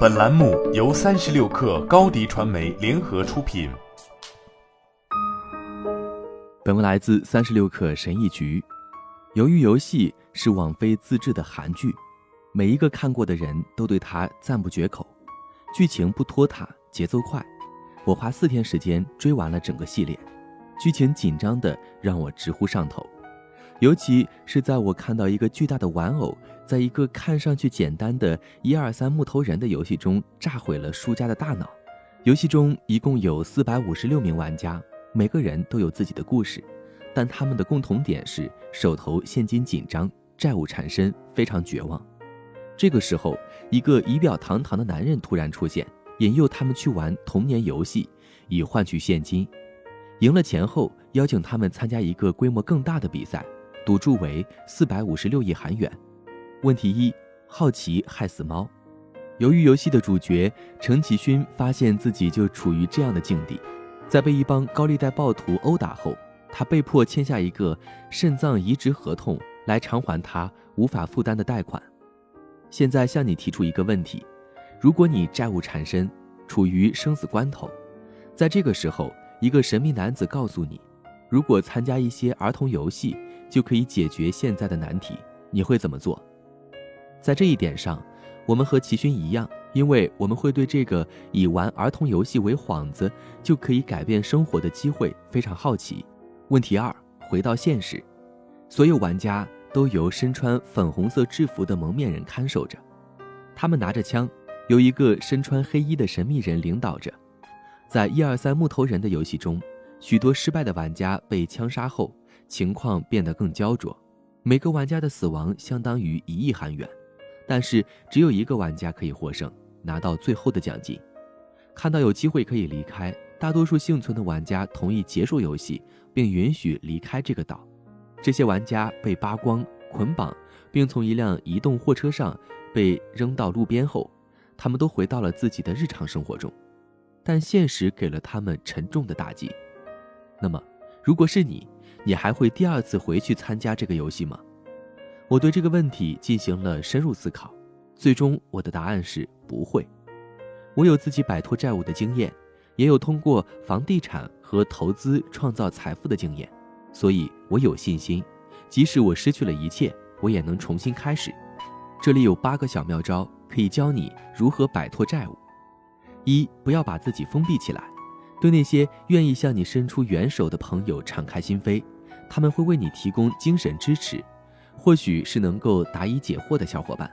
本栏目由三十六氪高低传媒联合出品。本文来自三十六氪神译局。由于游戏是网飞自制的韩剧，每一个看过的人都对它赞不绝口。剧情不拖沓，节奏快，我花四天时间追完了整个系列。剧情紧张的让我直呼上头。尤其是在我看到一个巨大的玩偶，在一个看上去简单的一二三木头人的游戏中炸毁了输家的大脑。游戏中一共有四百五十六名玩家，每个人都有自己的故事，但他们的共同点是手头现金紧张，债务缠身，非常绝望。这个时候，一个仪表堂堂的男人突然出现，引诱他们去玩童年游戏，以换取现金。赢了钱后，邀请他们参加一个规模更大的比赛。赌注为四百五十六亿韩元。问题一：好奇害死猫。由于游戏的主角程启勋发现自己就处于这样的境地，在被一帮高利贷暴徒殴打后，他被迫签下一个肾脏移植合同来偿还他无法负担的贷款。现在向你提出一个问题：如果你债务缠身，处于生死关头，在这个时候，一个神秘男子告诉你，如果参加一些儿童游戏。就可以解决现在的难题，你会怎么做？在这一点上，我们和齐勋一样，因为我们会对这个以玩儿童游戏为幌子就可以改变生活的机会非常好奇。问题二，回到现实，所有玩家都由身穿粉红色制服的蒙面人看守着，他们拿着枪，由一个身穿黑衣的神秘人领导着。在一二三木头人的游戏中，许多失败的玩家被枪杀后。情况变得更焦灼，每个玩家的死亡相当于一亿韩元，但是只有一个玩家可以获胜，拿到最后的奖金。看到有机会可以离开，大多数幸存的玩家同意结束游戏，并允许离开这个岛。这些玩家被扒光、捆绑，并从一辆移动货车上被扔到路边后，他们都回到了自己的日常生活中，但现实给了他们沉重的打击。那么，如果是你？你还会第二次回去参加这个游戏吗？我对这个问题进行了深入思考，最终我的答案是不会。我有自己摆脱债务的经验，也有通过房地产和投资创造财富的经验，所以我有信心，即使我失去了一切，我也能重新开始。这里有八个小妙招，可以教你如何摆脱债务。一，不要把自己封闭起来。对那些愿意向你伸出援手的朋友敞开心扉，他们会为你提供精神支持，或许是能够答疑解惑的小伙伴。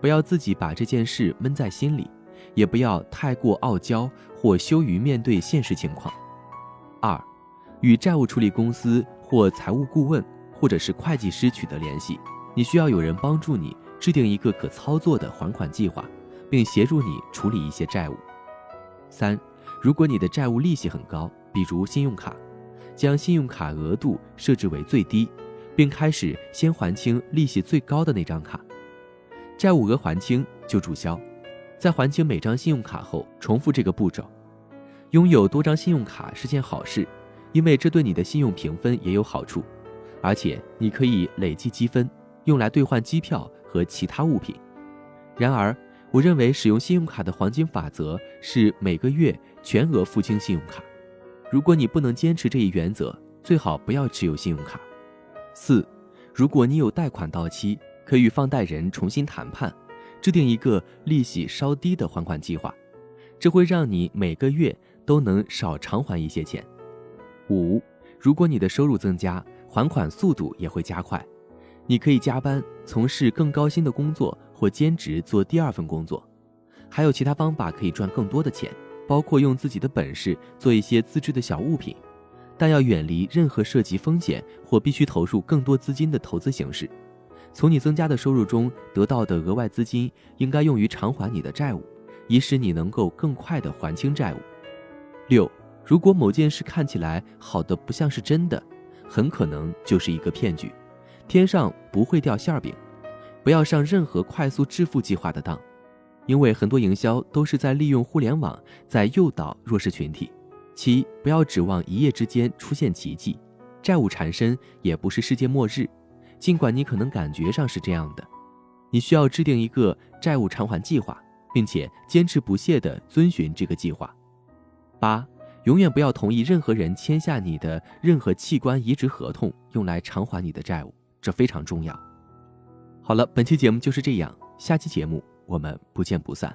不要自己把这件事闷在心里，也不要太过傲娇或羞于面对现实情况。二，与债务处理公司或财务顾问或者是会计师取得联系，你需要有人帮助你制定一个可操作的还款计划，并协助你处理一些债务。三。如果你的债务利息很高，比如信用卡，将信用卡额度设置为最低，并开始先还清利息最高的那张卡。债务额还清就注销，在还清每张信用卡后，重复这个步骤。拥有多张信用卡是件好事，因为这对你的信用评分也有好处，而且你可以累积积分，用来兑换机票和其他物品。然而，我认为使用信用卡的黄金法则是每个月全额付清信用卡。如果你不能坚持这一原则，最好不要持有信用卡。四，如果你有贷款到期，可与放贷人重新谈判，制定一个利息稍低的还款计划，这会让你每个月都能少偿还一些钱。五，如果你的收入增加，还款速度也会加快，你可以加班，从事更高薪的工作。或兼职做第二份工作，还有其他方法可以赚更多的钱，包括用自己的本事做一些自制的小物品，但要远离任何涉及风险或必须投入更多资金的投资形式。从你增加的收入中得到的额外资金应该用于偿还你的债务，以使你能够更快地还清债务。六，如果某件事看起来好的不像是真的，很可能就是一个骗局，天上不会掉馅饼。不要上任何快速致富计划的当，因为很多营销都是在利用互联网在诱导弱势群体。七，不要指望一夜之间出现奇迹，债务缠身也不是世界末日，尽管你可能感觉上是这样的。你需要制定一个债务偿还计划，并且坚持不懈地遵循这个计划。八，永远不要同意任何人签下你的任何器官移植合同，用来偿还你的债务，这非常重要。好了，本期节目就是这样，下期节目我们不见不散。